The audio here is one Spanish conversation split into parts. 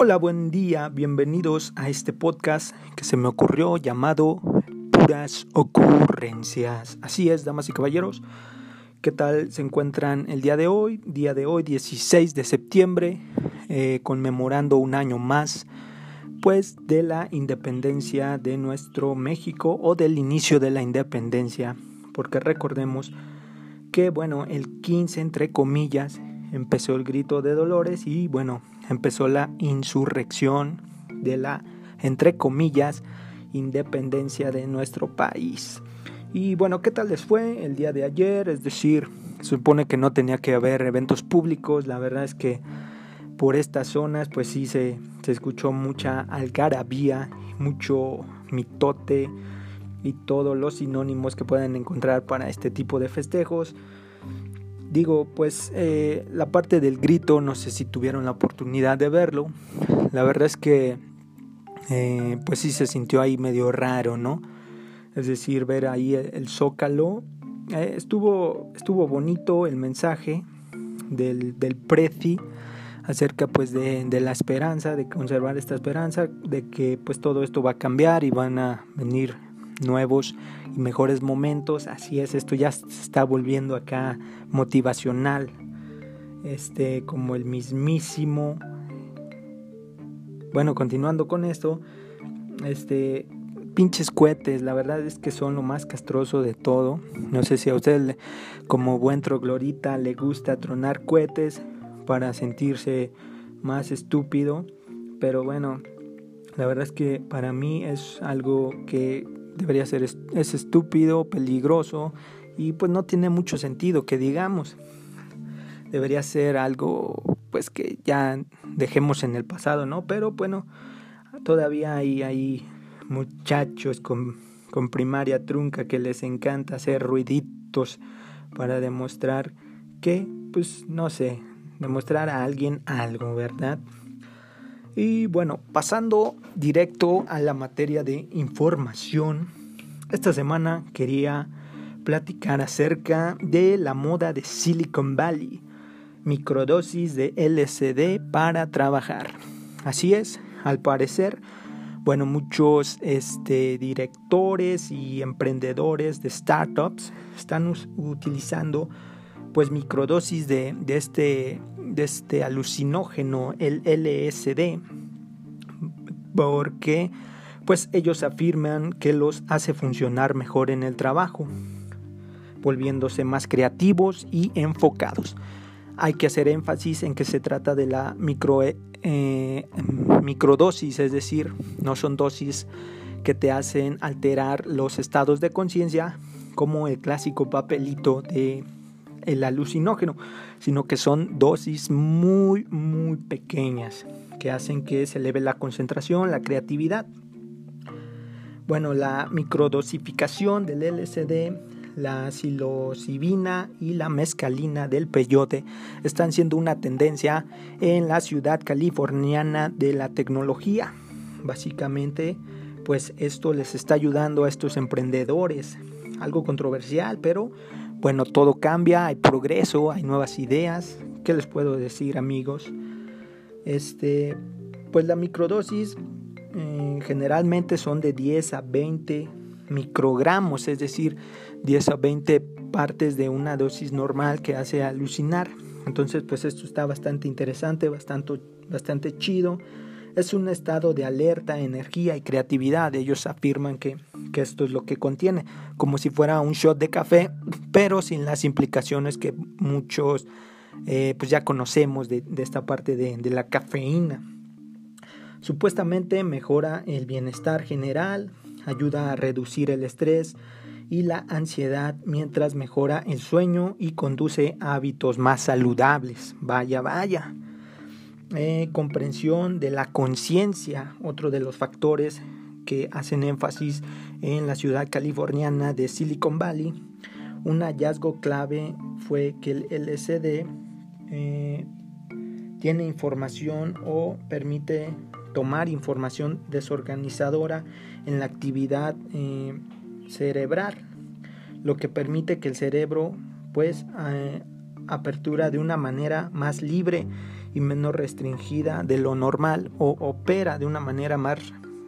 Hola, buen día, bienvenidos a este podcast que se me ocurrió llamado Puras Ocurrencias. Así es, damas y caballeros, ¿qué tal se encuentran el día de hoy? Día de hoy, 16 de septiembre, eh, conmemorando un año más, pues, de la independencia de nuestro México o del inicio de la independencia, porque recordemos que, bueno, el 15, entre comillas, empezó el grito de Dolores y, bueno, empezó la insurrección de la, entre comillas, independencia de nuestro país. Y bueno, ¿qué tal les fue el día de ayer? Es decir, se supone que no tenía que haber eventos públicos, la verdad es que por estas zonas pues sí se, se escuchó mucha algarabía, mucho mitote y todos los sinónimos que pueden encontrar para este tipo de festejos. Digo, pues eh, la parte del grito, no sé si tuvieron la oportunidad de verlo. La verdad es que, eh, pues sí se sintió ahí medio raro, ¿no? Es decir, ver ahí el, zócalo. Eh, estuvo, estuvo bonito el mensaje del, del Prezi acerca pues de, de, la esperanza, de conservar esta esperanza, de que pues todo esto va a cambiar y van a venir nuevos y mejores momentos. Así es, esto ya se está volviendo acá motivacional. Este, como el mismísimo. Bueno, continuando con esto, este, pinches cohetes, la verdad es que son lo más castroso de todo. No sé si a usted, como buen troglorita, le gusta tronar cohetes para sentirse más estúpido, pero bueno, la verdad es que para mí es algo que debería ser es estúpido, peligroso y pues no tiene mucho sentido que digamos. Debería ser algo pues que ya dejemos en el pasado, ¿no? Pero bueno, todavía hay, hay muchachos con, con primaria trunca que les encanta hacer ruiditos para demostrar que, pues no sé, demostrar a alguien algo, ¿verdad? Y bueno, pasando directo a la materia de información, esta semana quería platicar acerca de la moda de Silicon Valley, microdosis de LSD para trabajar. Así es, al parecer, bueno, muchos este, directores y emprendedores de startups están utilizando pues microdosis de, de este de este alucinógeno, el LSD, porque pues ellos afirman que los hace funcionar mejor en el trabajo, volviéndose más creativos y enfocados. Hay que hacer énfasis en que se trata de la micro, eh, microdosis, es decir, no son dosis que te hacen alterar los estados de conciencia como el clásico papelito de el alucinógeno, sino que son dosis muy, muy pequeñas que hacen que se eleve la concentración, la creatividad. Bueno, la microdosificación del LSD, la psilocibina y la mescalina del peyote están siendo una tendencia en la ciudad californiana de la tecnología. Básicamente, pues esto les está ayudando a estos emprendedores. Algo controversial, pero bueno, todo cambia, hay progreso, hay nuevas ideas. ¿Qué les puedo decir, amigos? Este, pues la microdosis eh, generalmente son de 10 a 20 microgramos, es decir, 10 a 20 partes de una dosis normal que hace alucinar. Entonces, pues esto está bastante interesante, bastante, bastante chido es un estado de alerta, energía y creatividad. Ellos afirman que, esto es lo que contiene, como si fuera un shot de café, pero sin las implicaciones que muchos eh, pues ya conocemos de, esta parte de, de la cafeína. Supuestamente mejora el bienestar general, ayuda a reducir el estrés y la ansiedad mientras mejora el sueño y conduce a hábitos más saludables. Vaya, vaya. Eh, comprensión de la conciencia, otro de los factores que hacen énfasis en la ciudad californiana de Silicon Valley. Un hallazgo clave fue que el LSD eh, tiene información o permite tomar información desorganizadora en la actividad eh, cerebral. lo que permite que el cerebro pues apertura de una manera más libre y menos restringida de lo normal o opera de una manera más,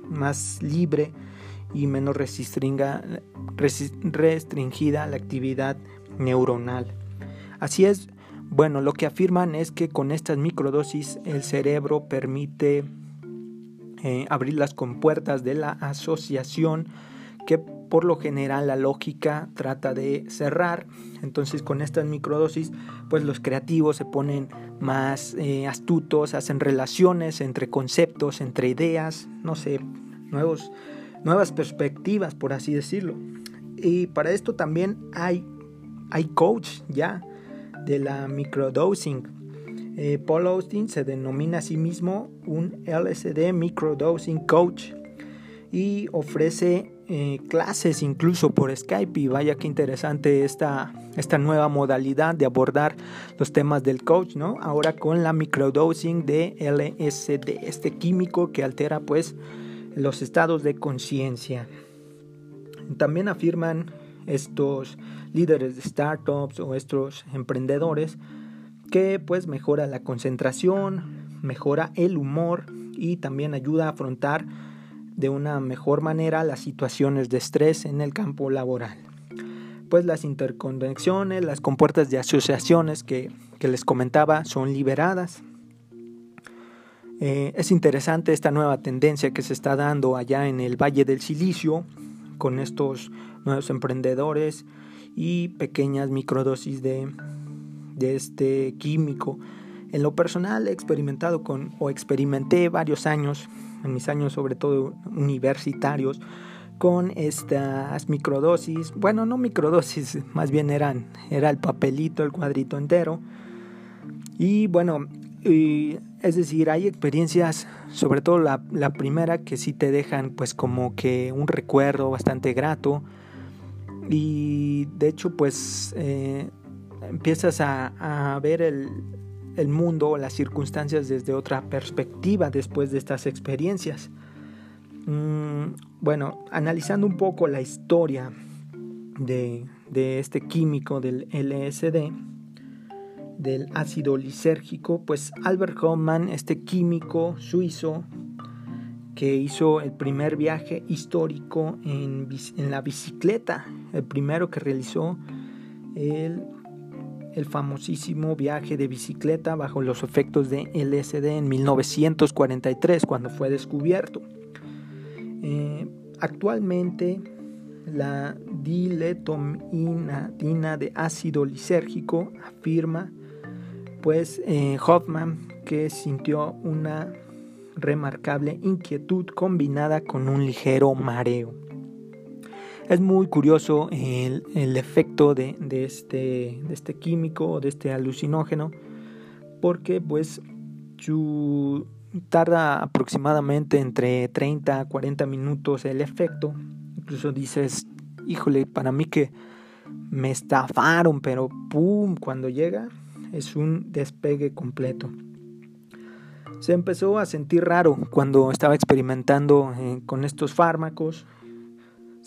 más libre y menos restringida la actividad neuronal. Así es, bueno, lo que afirman es que con estas microdosis el cerebro permite eh, abrir las compuertas de la asociación que por lo general la lógica trata de cerrar. Entonces con estas microdosis pues los creativos se ponen más eh, astutos, hacen relaciones entre conceptos, entre ideas, no sé, nuevos, nuevas perspectivas por así decirlo. Y para esto también hay, hay coach ya de la microdosing. Eh, Paul Austin se denomina a sí mismo un LSD microdosing coach y ofrece eh, clases incluso por Skype y vaya que interesante esta, esta nueva modalidad de abordar los temas del coach, ¿no? Ahora con la microdosing de LSD, este químico que altera pues los estados de conciencia. También afirman estos líderes de startups o estos emprendedores que pues mejora la concentración, mejora el humor y también ayuda a afrontar de una mejor manera las situaciones de estrés en el campo laboral. Pues las interconexiones, las compuertas de asociaciones que, les comentaba son liberadas. Eh, es interesante esta nueva tendencia que se está dando allá en el Valle del Silicio con estos nuevos emprendedores y pequeñas microdosis de, de este químico. En lo personal he experimentado con o experimenté varios años, en mis años sobre todo universitarios, con estas microdosis. Bueno, no microdosis, más bien eran era el papelito, el cuadrito entero. Y bueno, es decir, hay experiencias, sobre todo la, primera, que sí te dejan pues como que un recuerdo bastante grato y de hecho pues eh, empiezas a, ver el, el mundo o las circunstancias desde otra perspectiva después de estas experiencias. Mm, bueno, analizando un poco la historia de, de, este químico del LSD, del ácido lisérgico, pues Albert Hoffman, este químico suizo, que hizo el primer viaje histórico en, la bicicleta, el primero que realizó el, el, famosísimo viaje de bicicleta bajo los efectos de LSD en 1943, cuando fue descubierto. Eh, actualmente, la diletomina de ácido lisérgico afirma, pues, eh, Hoffman que sintió una remarcable inquietud combinada con un ligero mareo. Es muy curioso el, efecto de, este, de este químico, de este alucinógeno, porque pues tarda aproximadamente entre 30 a 40 minutos el efecto. Incluso dices, híjole, para mí que me estafaron, pero ¡pum! Cuando llega es un despegue completo se empezó a sentir raro cuando estaba experimentando eh, con estos fármacos.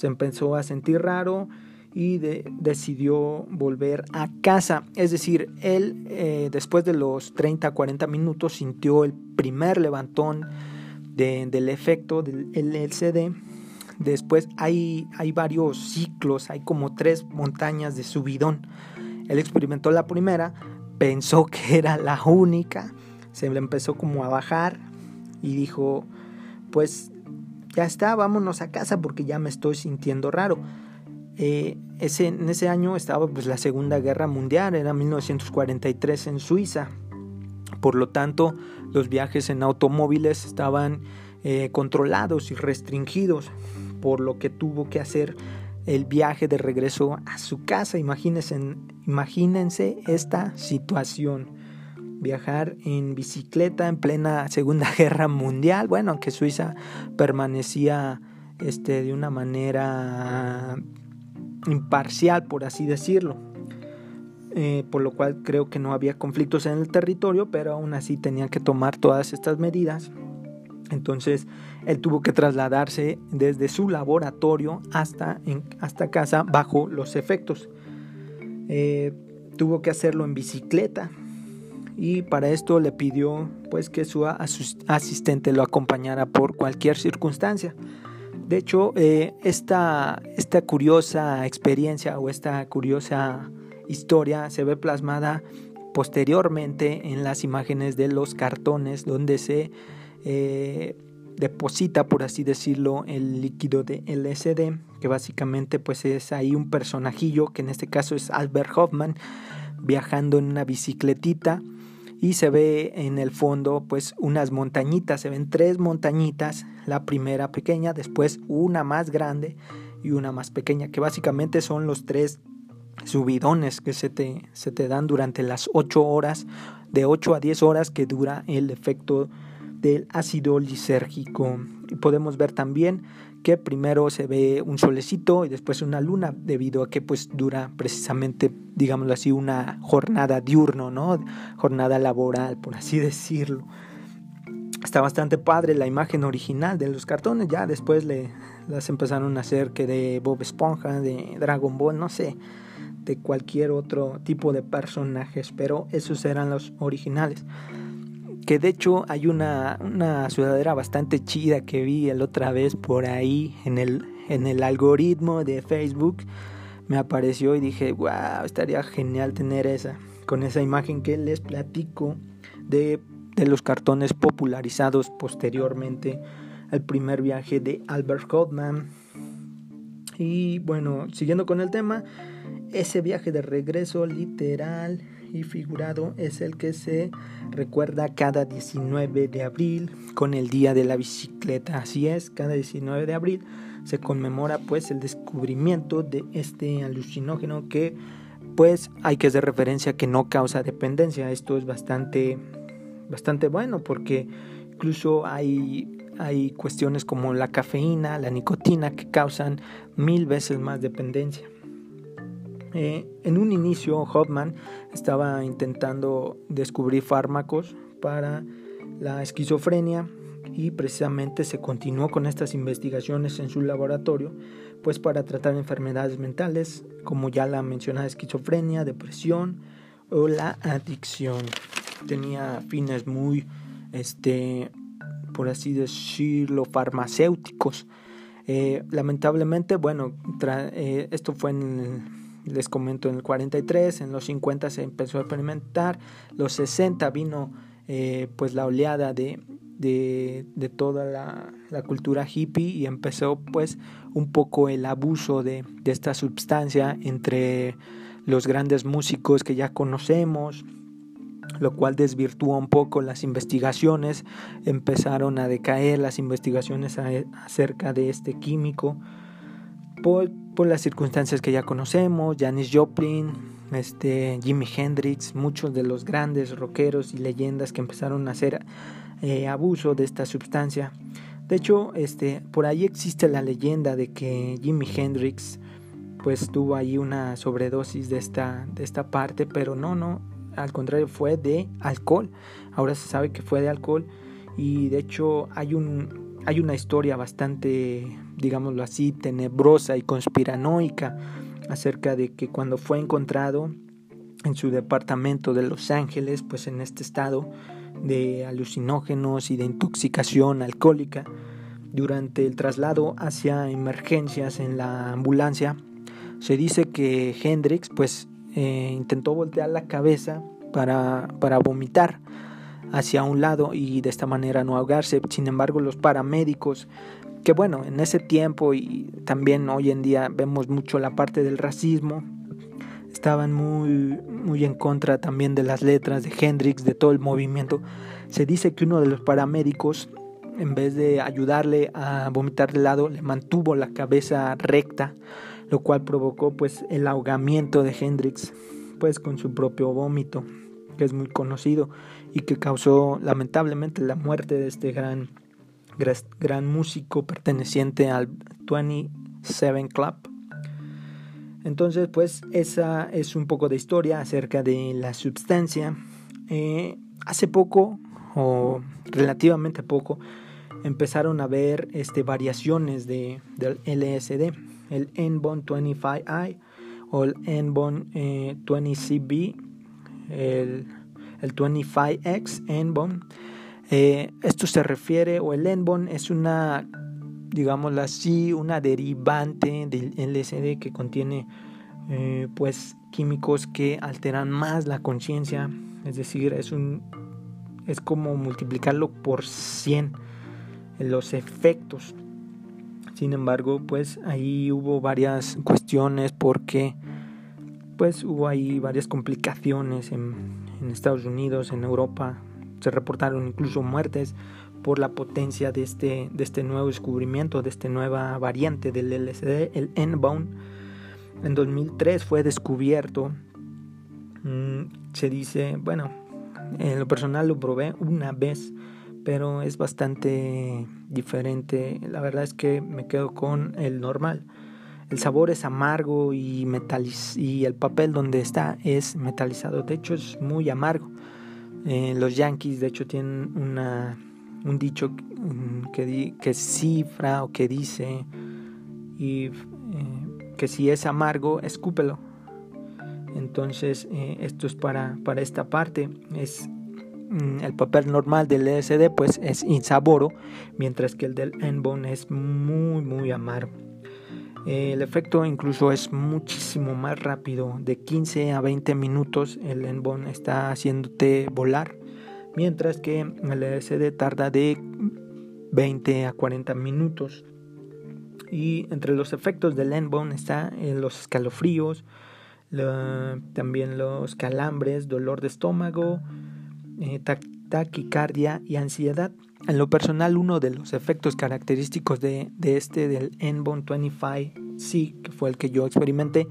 Se empezó a sentir raro y decidió volver a casa. Es decir, él eh, después de los 30 40 minutos sintió el primer levantón del efecto del LCD. Después hay, hay varios ciclos, hay como tres montañas de subidón. Él experimentó la primera, pensó que era la única se le empezó como a bajar y dijo, pues ya está, vámonos a casa porque ya me estoy sintiendo raro. Eh, ese, en ese año estaba pues la Segunda Guerra Mundial, era 1943 en Suiza. Por lo tanto, los viajes en automóviles estaban eh, controlados y restringidos, por lo que tuvo que hacer el viaje de regreso a su casa. Imagínense, imagínense esta situación viajar en bicicleta en plena Segunda Guerra Mundial. Bueno, aunque Suiza permanecía este, de una manera imparcial, por así decirlo. Eh, por lo cual creo que no había conflictos en el territorio, pero aún así tenían que tomar todas estas medidas. Entonces él tuvo que trasladarse desde su laboratorio hasta, hasta casa bajo los efectos. Eh, tuvo que hacerlo en bicicleta y para esto le pidió pues que su asistente lo acompañara por cualquier circunstancia. De hecho, eh, esta, esta curiosa experiencia o esta curiosa historia se ve plasmada posteriormente en las imágenes de los cartones donde se eh, deposita, por así decirlo, el líquido de LSD, que básicamente pues es ahí un personajillo, que en este caso es Albert Hoffman, viajando en una bicicletita y se ve en el fondo pues unas montañitas, se ven tres montañitas, la primera pequeña, después una más grande y una más pequeña, que básicamente son los tres subidones que se te, se te dan durante las 8 horas, de 8 a 10 horas que dura el efecto del ácido lisérgico. Podemos ver también que primero se ve un solecito y después una luna, debido a que pues dura precisamente, digámoslo así, una jornada diurno, ¿no? Jornada laboral, por así decirlo. Está bastante padre la imagen original de los cartones, ya después le, las empezaron a hacer que de Bob Esponja, de Dragon Ball, no sé de cualquier otro tipo de personajes, pero esos eran los originales. Que de hecho hay una, una sudadera bastante chida que vi el otra vez por ahí en el, en el algoritmo de Facebook. Me apareció y dije, wow, estaría genial tener esa. Con esa imagen que les platico de, de los cartones popularizados posteriormente al primer viaje de Albert Goldman. Y bueno, siguiendo con el tema, ese viaje de regreso literal y figurado es el que se recuerda cada 19 de abril con el Día de la Bicicleta. Así es, cada 19 de abril se conmemora pues el descubrimiento de este alucinógeno que pues hay que hacer referencia que no causa dependencia. Esto es bastante bastante bueno porque incluso hay hay cuestiones como la cafeína, la nicotina que causan mil veces más dependencia. Eh, en un inicio, Hoffman estaba intentando descubrir fármacos para la esquizofrenia y precisamente se continuó con estas investigaciones en su laboratorio, pues para tratar enfermedades mentales como ya la mencionada esquizofrenia, depresión o la adicción. Tenía fines muy, este, por así decirlo, farmacéuticos. Eh, lamentablemente, bueno, eh, esto fue en les comento en el 43, en los 50 se empezó a experimentar, los 60 vino eh, pues la oleada de, de, toda la, la, cultura hippie y empezó pues un poco el abuso de, de esta sustancia entre los grandes músicos que ya conocemos, lo cual desvirtuó un poco las investigaciones, empezaron a decaer las investigaciones acerca de este químico por, por las circunstancias que ya conocemos, Janis Joplin, este, Jimi Hendrix, muchos de los grandes rockeros y leyendas que empezaron a hacer eh, abuso de esta sustancia. De hecho, este, por ahí existe la leyenda de que Jimi Hendrix pues tuvo ahí una sobredosis de esta, de esta parte, pero no, no, al contrario fue de alcohol. Ahora se sabe que fue de alcohol y de hecho hay un hay una historia bastante, digámoslo así, tenebrosa y conspiranoica acerca de que cuando fue encontrado en su departamento de Los Ángeles, pues en este estado de alucinógenos y de intoxicación alcohólica, durante el traslado hacia emergencias en la ambulancia, se dice que Hendrix pues eh, intentó voltear la cabeza para, para vomitar hacia un lado y de esta manera no ahogarse. Sin embargo, los paramédicos, que bueno, en ese tiempo y también hoy en día vemos mucho la parte del racismo, estaban muy, muy en contra también de las letras de Hendrix, de todo el movimiento. Se dice que uno de los paramédicos, en vez de ayudarle a vomitar de lado, le mantuvo la cabeza recta, lo cual provocó pues el ahogamiento de Hendrix pues con su propio vómito que es muy conocido y que causó lamentablemente la muerte de este gran, gran músico perteneciente al 27 Club. Entonces, pues esa es un poco de historia acerca de la sustancia. Eh, hace poco, o relativamente poco, empezaron a ver este, variaciones de, del LSD, el N-Bone 25i o el N-Bone 20CB, el, el 25X N-Bone. Eh, esto se refiere, o el N-Bone es una, digámoslo así, una derivante del LSD que contiene eh, pues químicos que alteran más la conciencia, es decir, es un es como multiplicarlo por 100 los efectos. Sin embargo, pues ahí hubo varias cuestiones porque pues hubo ahí varias complicaciones en, en Estados Unidos, en Europa, se reportaron incluso muertes por la potencia de este, de este nuevo descubrimiento, de esta nueva variante del LSD, el N-Bone. En 2003 fue descubierto, mm, se dice, bueno, en lo personal lo probé una vez, pero es bastante diferente. La verdad es que me quedo con el normal. El sabor es amargo y, metaliz y el papel donde está es metalizado. De hecho es muy amargo. Eh, los Yankees de hecho tienen una, un dicho mm, que, que cifra o que dice y, eh, que si es amargo, escúpelo. Entonces eh, esto es para, para esta parte. Es mm, el papel normal del LSD pues es insaboro, mientras que el del N-Bone es muy muy amargo. El efecto incluso es muchísimo más rápido, de 15 a 20 minutos el N-Bone está haciéndote volar, mientras que el LSD tarda de 20 a 40 minutos. Y entre los efectos del N-Bone está los escalofríos, también los calambres, dolor de estómago, eh, taquicardia y ansiedad. En lo personal, uno de los efectos característicos de, este del N-Bone 25C, que fue el que yo experimenté,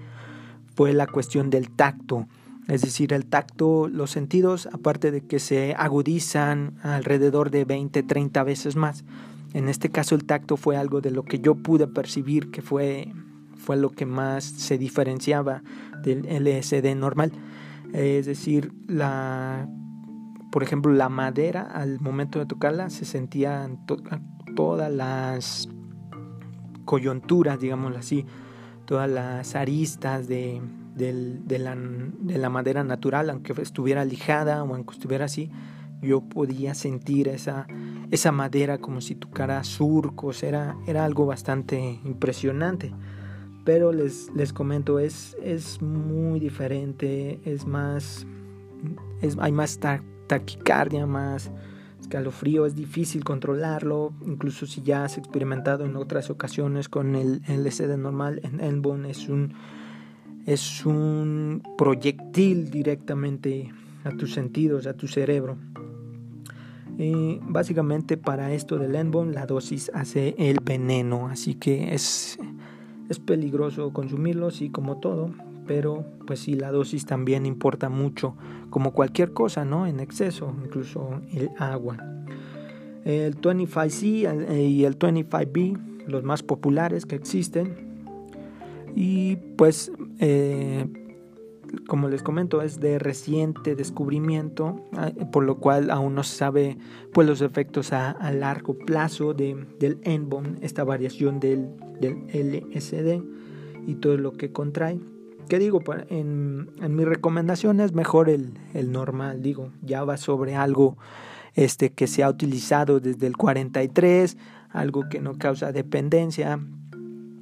fue la cuestión del tacto. Es decir, el tacto, los sentidos, aparte de que se agudizan alrededor de 20, 30 veces más. En este caso el tacto fue algo de lo que yo pude percibir que fue, fue lo que más se diferenciaba del LSD normal. Es decir, la por ejemplo, la madera al momento de tocarla se sentían todas las coyunturas, digámoslo así, todas las aristas de, la, madera natural, aunque estuviera lijada o aunque estuviera así, yo podía sentir esa, esa madera como si tocara surcos, era, era algo bastante impresionante. Pero les, les comento, es, es muy diferente, es más, es, hay más taquicardia, más escalofrío, es difícil controlarlo, incluso si ya has experimentado en otras ocasiones con el LSD normal, en Enbone es un, es un proyectil directamente a tus sentidos, a tu cerebro. Y básicamente para esto del Enbone la dosis hace el veneno, así que es, es peligroso consumirlo, sí, como todo, pero pues sí, la dosis también importa mucho, como cualquier cosa, ¿no? En exceso, incluso el agua. El 25C y el 25B, los más populares que existen. Y pues, eh, como les comento, es de reciente descubrimiento, ah, por lo cual aún no se sabe pues, los efectos a, largo plazo de, del NBOM, esta variación del LSD y todo lo que contrae. ¿Qué digo? En, en mi recomendación es mejor el, normal, digo, ya va sobre algo este, que se ha utilizado desde el 43, algo que no causa dependencia,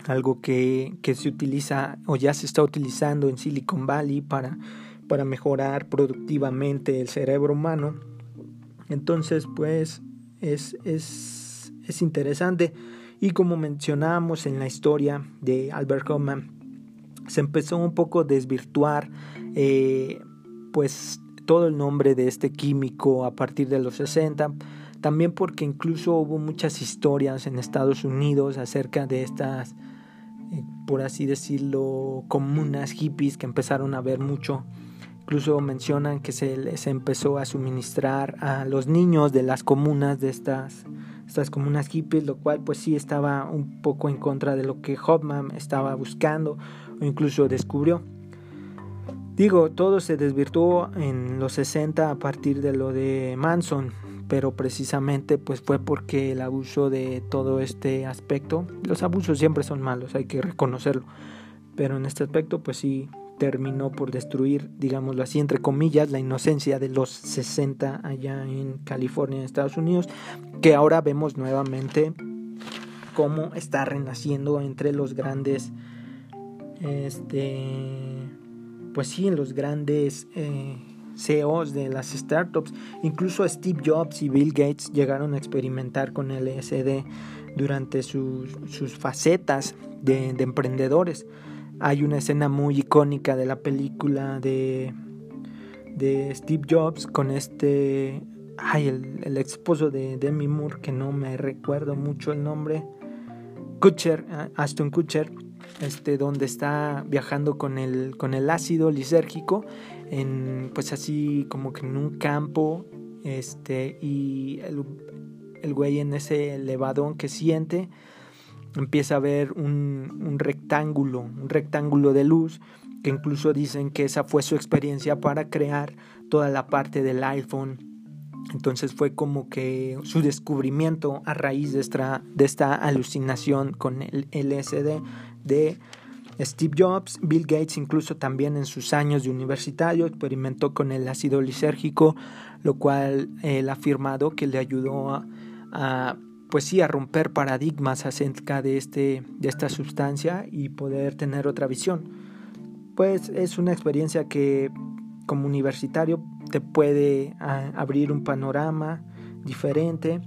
algo que, que se utiliza o ya se está utilizando en Silicon Valley para, para mejorar productivamente el cerebro humano. Entonces, pues es, es, es interesante. Y como mencionamos en la historia de Albert Hoffman, se empezó un poco a desvirtuar eh, pues todo el nombre de este químico a partir de los 60, también porque incluso hubo muchas historias en Estados Unidos acerca de estas, eh, por así decirlo, comunas hippies que empezaron a ver mucho. Incluso mencionan que se les empezó a suministrar a los niños de las comunas de estas, estas comunas hippies, lo cual pues sí estaba un poco en contra de lo que Hoffman estaba buscando o incluso descubrió. Digo, todo se desvirtuó en los 60 a partir de lo de Manson, pero precisamente pues fue porque el abuso de todo este aspecto, los abusos siempre son malos, hay que reconocerlo, pero en este aspecto pues sí terminó por destruir, digámoslo así, entre comillas, la inocencia de los 60 allá en California, en Estados Unidos, que ahora vemos nuevamente cómo está renaciendo entre los grandes, este, pues sí, en los grandes eh, CEOs de las startups. Incluso Steve Jobs y Bill Gates llegaron a experimentar con LSD durante sus, facetas de emprendedores. Hay una escena muy icónica de la película de, de Steve Jobs con este, ay, el, el esposo de Demi Moore, que no me recuerdo mucho el nombre, Kutcher, ah, Aston Kutcher, este, donde está viajando con el, con el ácido lisérgico, en, pues así como que en un campo, este, y el, el güey en ese elevadón que siente, empieza a ver un, un rectángulo, un rectángulo de luz, que incluso dicen que esa fue su experiencia para crear toda la parte del iPhone. Entonces fue como que su descubrimiento a raíz de esta, de esta alucinación con el LSD de Steve Jobs, Bill Gates incluso también en sus años de universitario experimentó con el ácido lisérgico, lo cual él ha afirmado que le ayudó a pues sí, a romper paradigmas acerca de, este, de esta sustancia y poder tener otra visión. Pues es una experiencia que como universitario te puede abrir un panorama diferente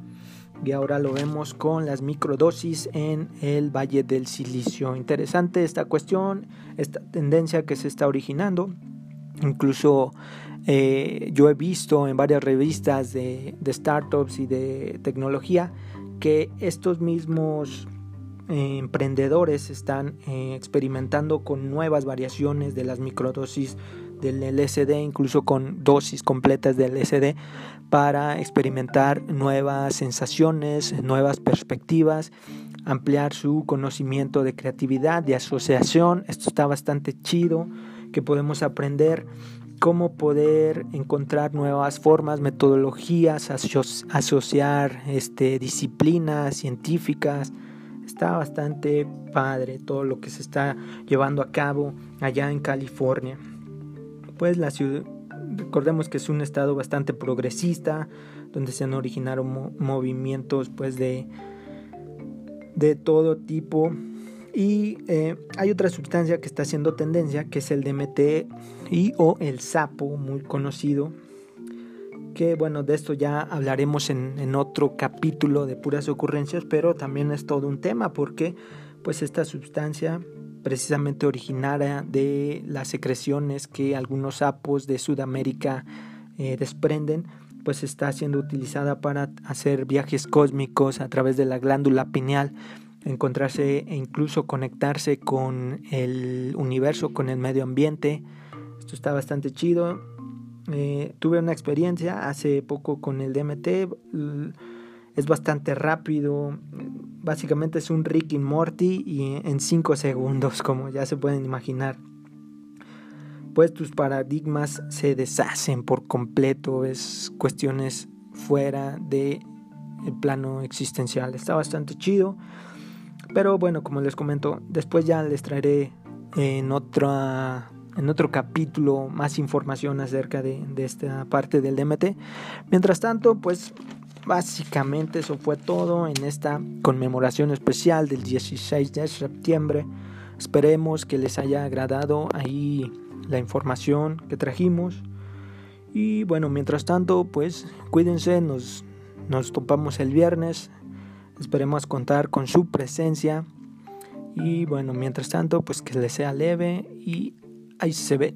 y ahora lo vemos con las microdosis en el Valle del Silicio. Interesante esta cuestión, esta tendencia que se está originando. Incluso eh, yo he visto en varias revistas de, startups y de tecnología que estos mismos eh, emprendedores están eh, experimentando con nuevas variaciones de las microdosis del LSD, incluso con dosis completas del LSD, para experimentar nuevas sensaciones, nuevas perspectivas, ampliar su conocimiento de creatividad, de asociación. Esto está bastante chido, que podemos aprender cómo poder encontrar nuevas formas, metodologías, asociar este, disciplinas científicas. Está bastante padre todo lo que se está llevando a cabo allá en California. Pues la ciudad, recordemos que es un estado bastante progresista, donde se han originado movimientos pues de, de todo tipo y eh, hay otra sustancia que está haciendo tendencia, que es el DMT y o el sapo, muy conocido. Que bueno, de esto ya hablaremos en, en otro capítulo de puras ocurrencias, pero también es todo un tema porque pues esta sustancia precisamente originaria de las secreciones que algunos sapos de Sudamérica eh, desprenden, pues está siendo utilizada para hacer viajes cósmicos a través de la glándula pineal encontrarse e incluso conectarse con el universo, con el medio ambiente. Esto está bastante chido. Eh, tuve una experiencia hace poco con el DMT. Es bastante rápido. Básicamente es un Rick y Morty y en 5 segundos, como ya se pueden imaginar. Pues tus paradigmas se deshacen por completo. Es cuestiones fuera de el plano existencial. Está bastante chido. Pero bueno, como les comento, después ya les traeré en, otra, en otro capítulo más información acerca de, de esta parte del DMT. Mientras tanto, pues básicamente eso fue todo en esta conmemoración especial del 16 de septiembre. Esperemos que les haya agradado ahí la información que trajimos. Y bueno, mientras tanto, pues cuídense, nos, nos topamos el viernes Esperemos contar con su presencia. Y bueno, mientras tanto, pues que les sea leve y ahí se ve.